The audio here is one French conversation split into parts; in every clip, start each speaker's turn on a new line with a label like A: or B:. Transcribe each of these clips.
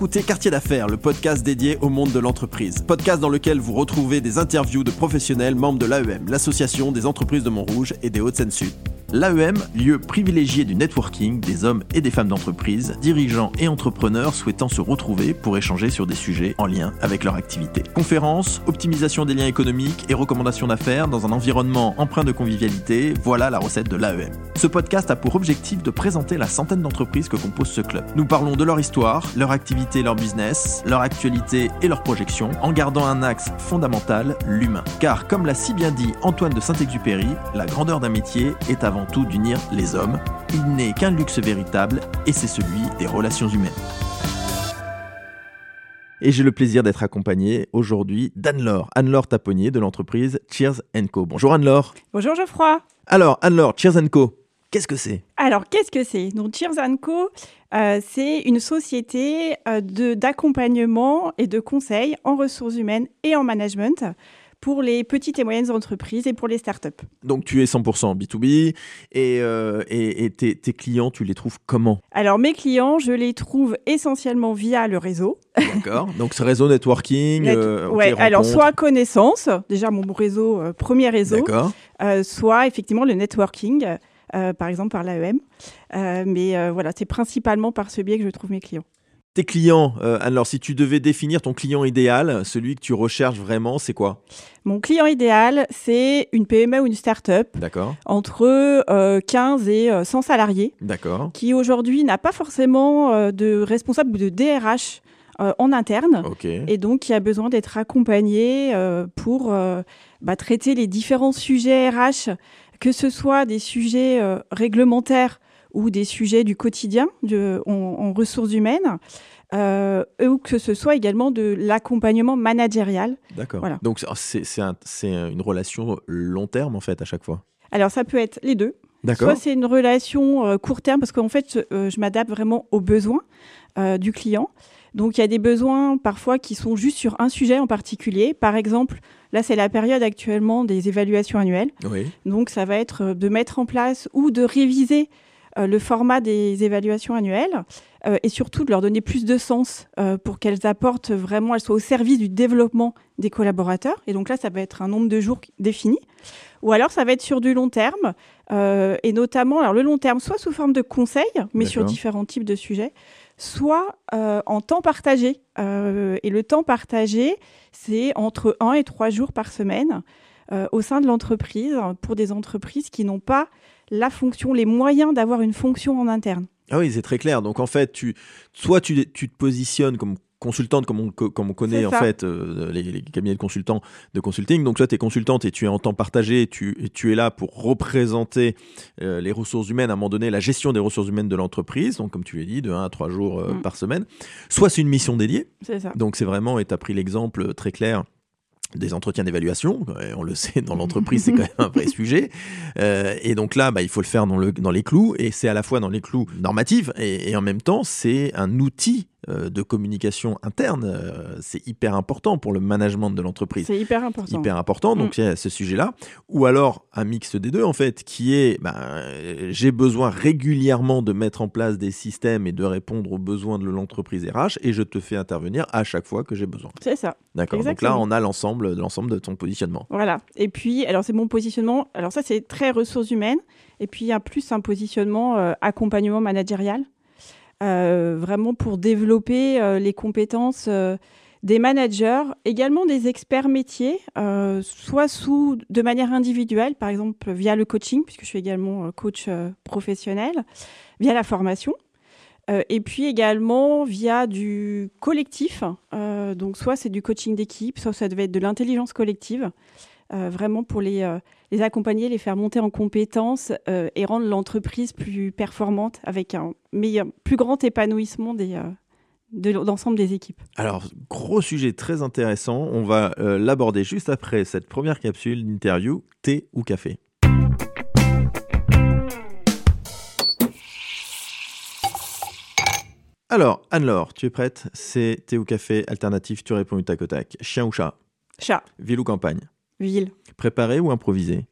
A: Écoutez Quartier d'affaires, le podcast dédié au monde de l'entreprise. Podcast dans lequel vous retrouvez des interviews de professionnels membres de l'AEM, l'association des entreprises de Montrouge et des Hauts-de-Seine-Sud. L'AEM, lieu privilégié du networking des hommes et des femmes d'entreprise, dirigeants et entrepreneurs souhaitant se retrouver pour échanger sur des sujets en lien avec leur activité. Conférences, optimisation des liens économiques et recommandations d'affaires dans un environnement empreint de convivialité, voilà la recette de l'AEM. Ce podcast a pour objectif de présenter la centaine d'entreprises que compose ce club. Nous parlons de leur histoire, leur activité, leur business, leur actualité et leurs projections, en gardant un axe fondamental, l'humain. Car comme l'a si bien dit Antoine de Saint-Exupéry, la grandeur d'un métier est avant tout d'unir les hommes. Il n'est qu'un luxe véritable et c'est celui des relations humaines. Et j'ai le plaisir d'être accompagné aujourd'hui d'Anne-Laure, Anne-Laure Taponnier de l'entreprise Cheers Co. Bonjour Anne-Laure.
B: Bonjour Geoffroy.
A: Alors Anne-Laure, Cheers Co. Qu'est-ce que c'est?
B: Alors, qu'est-ce que c'est? Donc, Cheers Co, euh, c'est une société euh, d'accompagnement et de conseil en ressources humaines et en management pour les petites et moyennes entreprises et pour les startups.
A: Donc tu es 100% B2B et, euh, et, et tes, tes, clients, tu les trouves comment?
B: Alors mes clients, je les trouve essentiellement via le réseau.
A: D'accord. Donc ce réseau networking.
B: Net
A: euh,
B: ouais, alors soit connaissance, déjà mon réseau, euh, premier réseau.
A: D'accord.
B: Soit effectivement le networking. Par exemple par l'AEM. Mais voilà, c'est principalement par ce biais que je trouve mes clients.
A: Tes clients, alors si tu devais définir ton client idéal, celui que tu recherches vraiment, c'est quoi?
B: Mon client idéal, c'est une PME ou une start-up entre 15 et 100 salariés
A: D'accord.
B: qui aujourd'hui n'a pas forcément de responsable ou de DRH en interne
A: okay.
B: et donc qui a besoin d'être accompagné pour bah, traiter les différents sujets RH que ce soit des sujets euh, réglementaires ou des sujets du quotidien de, en, en, ressources humaines, euh, ou que ce soit également de l'accompagnement managérial.
A: D'accord.
B: Voilà.
A: Donc c'est un, une relation long terme en fait à chaque fois?
B: Alors ça peut être les deux.
A: D'accord.
B: Soit c'est une relation euh, court terme parce qu'en fait euh, je m'adapte vraiment aux besoins du client. Donc il y a des besoins parfois qui sont juste sur un sujet en particulier. Par exemple, là c'est la période actuellement des évaluations annuelles.
A: Oui.
B: Donc ça va être de mettre en place ou de réviser le format des évaluations annuelles euh, et surtout de leur donner plus de sens euh, pour qu'elles apportent vraiment, elles soient au service du développement des collaborateurs. Et donc là, ça va être un nombre de jours défini. Ou alors, ça va être sur du long terme, euh, et notamment, alors le long terme, soit sous forme de conseil, mais sur différents types de sujets, soit euh, en temps partagé. Euh, et le temps partagé, c'est entre 1 et 3 jours par semaine euh, au sein de l'entreprise, pour des entreprises qui n'ont pas la fonction, les moyens d'avoir une fonction en interne.
A: Ah oui, c'est très clair. Donc en fait, tu, soit tu, tu te positionnes comme consultante comme on, comme on connaît en fait euh, les, les, cabinets de consultants de consulting. Donc là, tu es consultante et tu es en temps partagé, tu, et tu es là pour représenter euh, les ressources humaines, à un moment donné, la gestion des ressources humaines de l'entreprise, donc comme tu l'as dit, de 1 à 3 jours euh, mm. par semaine. Soit c'est une mission dédiée.
B: Ça.
A: Donc c'est vraiment, et tu as pris l'exemple très clair des entretiens d'évaluation, on le sait dans l'entreprise c'est quand même un vrai sujet, euh, et donc là bah, il faut le faire dans, le, dans les clous, et c'est à la fois dans les clous normatifs, et, et en même temps c'est un outil euh, de communication interne, euh, c'est hyper important pour le management de l'entreprise.
B: C'est hyper important.
A: Hyper important, donc il mm. y a ce sujet-là, ou alors un mix des deux en fait, qui est ben, j'ai besoin régulièrement de mettre en place des systèmes et de répondre aux besoins de l'entreprise RH, et je te fais intervenir à chaque fois que j'ai besoin.
B: C'est ça.
A: D'accord. Donc là on a l'ensemble de l'ensemble de ton positionnement.
B: Voilà. Et puis, alors c'est mon positionnement. Alors ça, c'est très ressources humaines. Et puis, il y a plus un positionnement euh, accompagnement managérial, euh, vraiment pour développer euh, les compétences euh, des managers, également des experts métiers, euh, soit sous de manière individuelle, par exemple via le coaching, puisque je suis également coach professionnel, via la formation. Euh, et puis également via du collectif. Euh, donc soit c'est du coaching d'équipe, soit ça devait être de l'intelligence collective. Euh, vraiment pour les, les accompagner, les faire monter en compétences et rendre l'entreprise plus performante avec un meilleur, plus grand épanouissement des, de l'ensemble des équipes.
A: Alors, gros sujet très intéressant. On va euh, l'aborder juste après cette première capsule d'interview, thé ou café. Alors, Anne-Laure, tu es prête? C'est thé ou café alternatif, tu réponds du tac au tac. Chien ou chat?
B: Chat.
A: Ville ou campagne?
B: Ville.
A: Préparé ou improvisé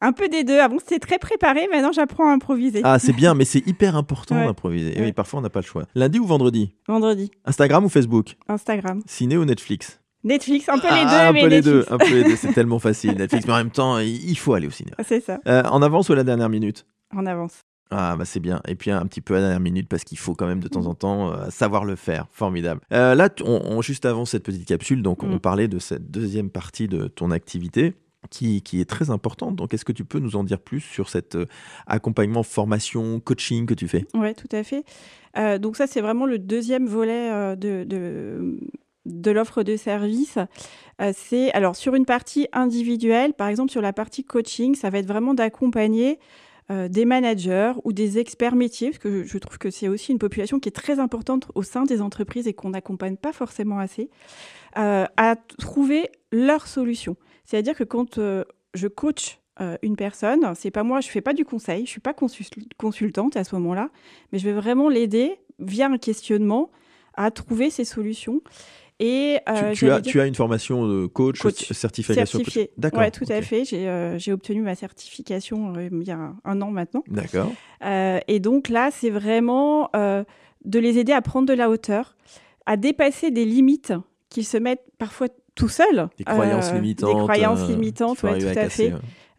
B: Un peu des deux. Avant, c'était très préparé. Maintenant, j'apprends à improviser.
A: Ah, c'est bien, mais c'est hyper important
B: Ouais.
A: d'improviser. Et
B: Ouais.
A: oui, parfois, on n'a pas le choix. Lundi ou vendredi?
B: Vendredi,
A: Instagram ou Facebook?
B: Instagram.
A: Ciné ou Netflix?
B: Netflix, un peu les
A: Ah,
B: deux,
A: un
B: mais
A: peu les deux, un peu les deux. C'est tellement facile. Netflix, mais en même temps, il il faut aller au cinéma.
B: C'est ça,
A: Euh, en avance ou à la dernière minute?
B: En avance.
A: Ah bah c'est bien. Et puis un petit peu à la dernière minute parce qu'il faut quand même de temps en temps euh, savoir le faire. Formidable. Euh, là, on, on- juste avant cette petite capsule, donc on
B: Mm.
A: parlait de cette deuxième partie de ton activité. Qui, qui est très importante. Donc, est-ce que tu peux nous en dire plus sur cet euh, accompagnement, formation, coaching que tu fais?
B: Oui, tout à fait. Donc ça, c'est vraiment le deuxième volet de, de, de l'offre de service. Euh, c'est alors sur une partie individuelle, par exemple sur la partie coaching, ça va être vraiment d'accompagner euh, des managers ou des experts métiers, parce que je, trouve que c'est aussi une population qui est très importante au sein des entreprises et qu'on n'accompagne pas forcément assez, euh, à trouver leur solution. C'est-à-dire que quand euh, je coach une personne, c'est pas moi, je fais pas du conseil, je suis pas consul- consultante à ce moment-là, mais je vais vraiment l'aider via un questionnement à trouver ses solutions. Et
A: tu,
B: euh,
A: tu
B: j'allais
A: as,
B: dire-
A: tu as une formation de coach,
B: Coach.
A: certification coach. D'accord.
B: Ouais, tout à fait. J'ai euh, j'ai obtenu ma certification euh, il y a un, an maintenant.
A: D'accord.
B: Euh, et donc là, c'est vraiment de les aider à prendre de la hauteur, à dépasser des limites qu'ils se mettent parfois tout seuls.
A: Des croyances limitantes.
B: Des croyances limitantes, ouais, tout à fait,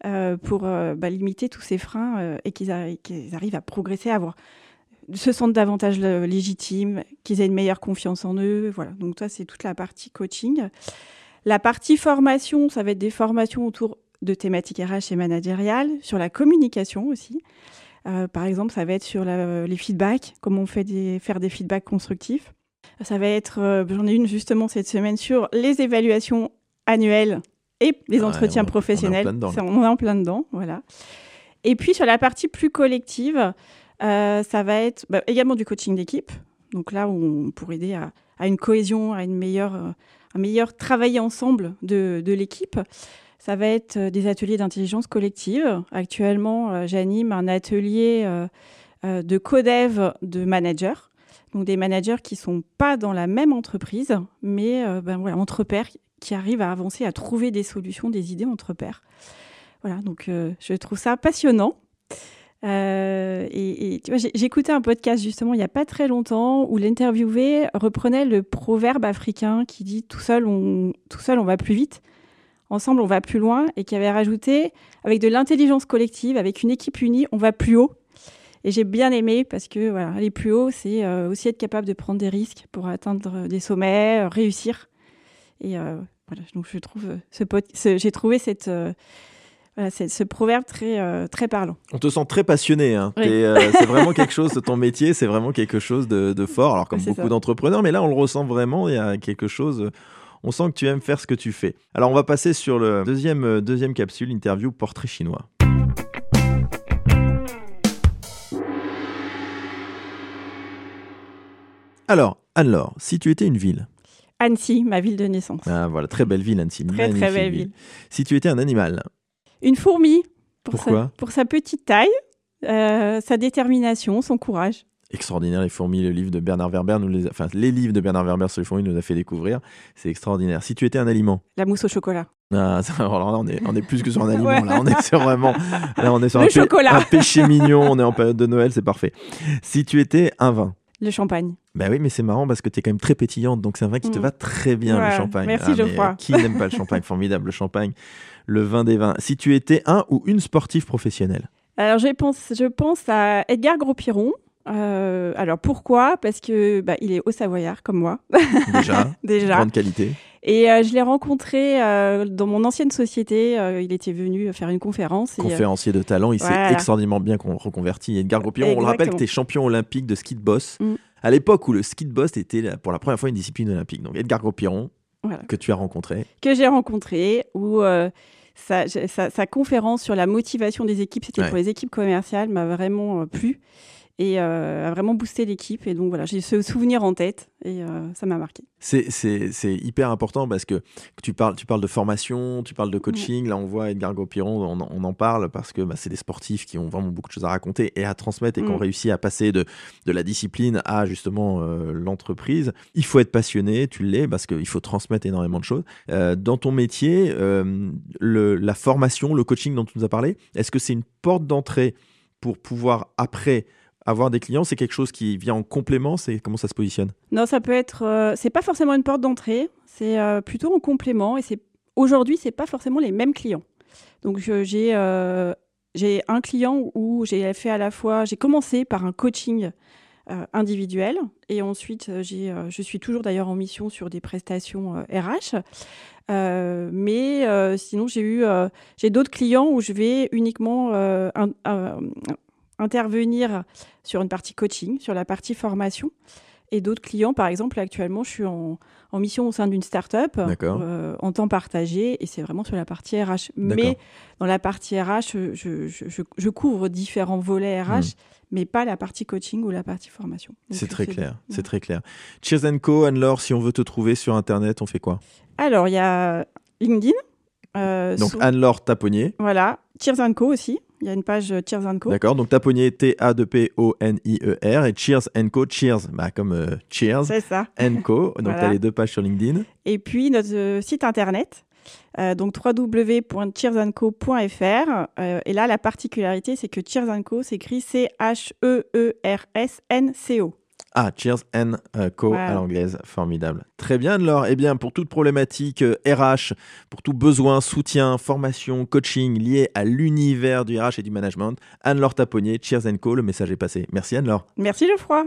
A: ouais.
B: pour bah, limiter tous ces freins et qu'ils arri- qu'ils arrivent à progresser, à avoir se sentent davantage légitimes, qu'ils aient une meilleure confiance en eux. Voilà. Donc ça, c'est toute la partie coaching. La partie formation, ça va être des formations autour de thématiques RH et managériales, sur la communication aussi. Euh, par exemple, ça va être sur la- les feedbacks, comment on fait des, faire des feedbacks constructifs. Ça va être, euh, j'en ai une justement cette semaine sur les évaluations annuelles et les entretiens
A: on- on est en
B: professionnels.
A: plein dedans,
B: on est en plein dedans, voilà. Et puis sur la partie plus collective, euh, ça va être bah, également du coaching d'équipe. Donc là, on, pour aider à, une cohésion, à une meilleure, euh, un meilleur travail ensemble de, l'équipe. Ça va être euh, des ateliers d'intelligence collective. Actuellement, j'anime un atelier de codev de managers. Donc des managers qui sont pas dans la même entreprise, mais ben entre pairs, qui arrivent à avancer, à trouver des solutions, des idées entre pairs. Voilà, donc je trouve ça passionnant. Euh, et, écouté un podcast justement il n'y a pas très longtemps où l'interviewé reprenait le proverbe africain qui dit tout seul on tout seul on va plus vite, ensemble on va plus loin et qui avait rajouté avec de l'intelligence collective, avec une équipe unie, on va plus haut. Et j'ai bien aimé parce que voilà, aller plus haut, c'est euh, aussi être capable de prendre des risques pour atteindre des sommets, euh, réussir. Et voilà, donc je trouve ce, ce- j'ai trouvé cette voilà, c'est- ce proverbe très euh, très parlant.
A: On te sent très passionné. Hein.
B: Oui.
A: Euh, c'est vraiment quelque chose, ton métier, c'est vraiment quelque chose de, de fort. Alors, comme beaucoup d'entrepreneurs, mais là, on le ressent vraiment. Il y a quelque chose. On sent que tu aimes faire ce que tu fais. Alors, on va passer sur le deuxième, euh, deuxième capsule, interview portrait chinois. Alors, Anne-Laure, si tu étais une ville,
B: Annecy, ma ville de naissance.
A: ah, voilà, très belle ville, Annecy,
B: Très, très belle ville.
A: Si tu étais un animal,
B: Une fourmi pour,
A: Pourquoi
B: sa, pour sa petite taille, euh, sa détermination, son courage.
A: extraordinaire, les fourmis, le livre de Bernard Werber, nous les, enfin, les livres de Bernard Werber sur les fourmis nous a fait découvrir. C'est extraordinaire. Si tu étais un aliment,
B: La mousse au chocolat.
A: Ah, ça, alors là, on est, on est plus que sur un aliment.
B: Ouais.
A: Là, on est sur vraiment. Là, on est sur
B: Le
A: un,
B: chocolat.
A: un péché mignon. On est en période de Noël, c'est parfait. Si tu étais un vin.
B: Le champagne.
A: Ben oui, mais c'est marrant parce que tu es quand même très pétillante, donc c'est un vin qui te
B: Mm.
A: va très bien, le champagne.
B: merci,
A: mais,
B: Geoffroy.
A: euh, qui n'aime pas le champagne? Formidable, le champagne, le vin des vins. Si tu étais un ou une sportive professionnelle,
B: Alors, je pense, je pense à Edgar Gros-Piron. Euh, alors, pourquoi? Parce que bah, il est haut savoyard, comme moi,
A: déjà,
B: déjà.
A: grande qualité.
B: Et euh, je l'ai rencontré euh, dans mon ancienne société. Il était venu faire une conférence. et,
A: Conférencier de talent, il s'est extraordinairement bien con- reconverti. Edgar Gros-Piron, on le rappelle tu es champion olympique de ski de boss.
B: Mm.
A: À l'époque où le ski de boss était pour la première fois une discipline olympique. Donc Edgar Gros-Piron,
B: Voilà.
A: que tu as rencontré.
B: que j'ai rencontré où sa, sa- sa conférence sur la motivation des équipes, c'était
A: Ouais.
B: pour les équipes commerciales, m'a vraiment euh, plu. Et a vraiment boosté l'équipe. Et donc voilà, j'ai ce souvenir en tête et ça m'a marqué.
A: C'est hyper important parce que tu parles, tu parles de formation, tu parles de coaching. Là, on voit Edgar Gopiron, on, on en parle parce que bah, c'est des sportifs qui ont vraiment beaucoup de choses à raconter et à transmettre et qui ont mm. réussi à passer de, de la discipline à justement l'entreprise. Il faut être passionné, tu l'es parce qu'il faut transmettre énormément de choses. dans ton métier, le, la formation, le coaching dont tu nous as parlé, est-ce que c'est une porte d'entrée pour pouvoir après avoir des clients C'est quelque chose qui vient en complément C'est comment ça se positionne?
B: Non, ça peut être. Euh, c'est pas forcément une porte d'entrée. C'est euh, plutôt en complément. Et c'est aujourd'hui, c'est pas forcément les mêmes clients. Donc j'ai euh, j'ai un client où j'ai fait à la fois. J'ai commencé par un coaching individuel et ensuite j'ai je suis toujours d'ailleurs en mission sur des prestations RH. Euh, mais euh, sinon, j'ai eu euh, j'ai d'autres clients où je vais uniquement intervenir sur une partie coaching, sur la partie formation. Et d'autres clients, par exemple, actuellement, je suis en, en mission au sein d'une start-up en temps partagé et c'est vraiment sur la partie RH. Mais dans la partie RH, je, je, je, couvre différents volets RH, hmm. mais pas la partie coaching ou la partie formation.
A: C'est très clair, c'est très clair. Cheers Co, Anne-Laure, si on veut te trouver sur Internet, on fait quoi?
B: Alors, il y a LinkedIn.
A: Euh, donc Anne-Laure Taponnier.
B: Voilà. Cheers Co aussi. Il y a une page Cheers Co.
A: D'accord. Donc T-A-P-O-N-I-E-R. Et Cheers Co. Cheers, bah, comme euh, Cheers.
B: C'est ça.
A: Co. Donc tu as les deux pages sur LinkedIn.
B: Et puis notre euh, site internet. donc www.cheersandco.fr. et là, la particularité, c'est que Cheers Co s'écrit C-H-E-E-R-S-N-C-O.
A: Ah, Cheers and euh, Co à l'anglaise, formidable. Très bien, Laure. Eh bien, pour toute problématique RH, euh, pour tout besoin, soutien, formation, coaching lié à l'univers du RH et du management, Anne-Laure Taponnier, Cheers Co, le message est passé. Merci Anne-Laure.
B: Merci Geoffroy.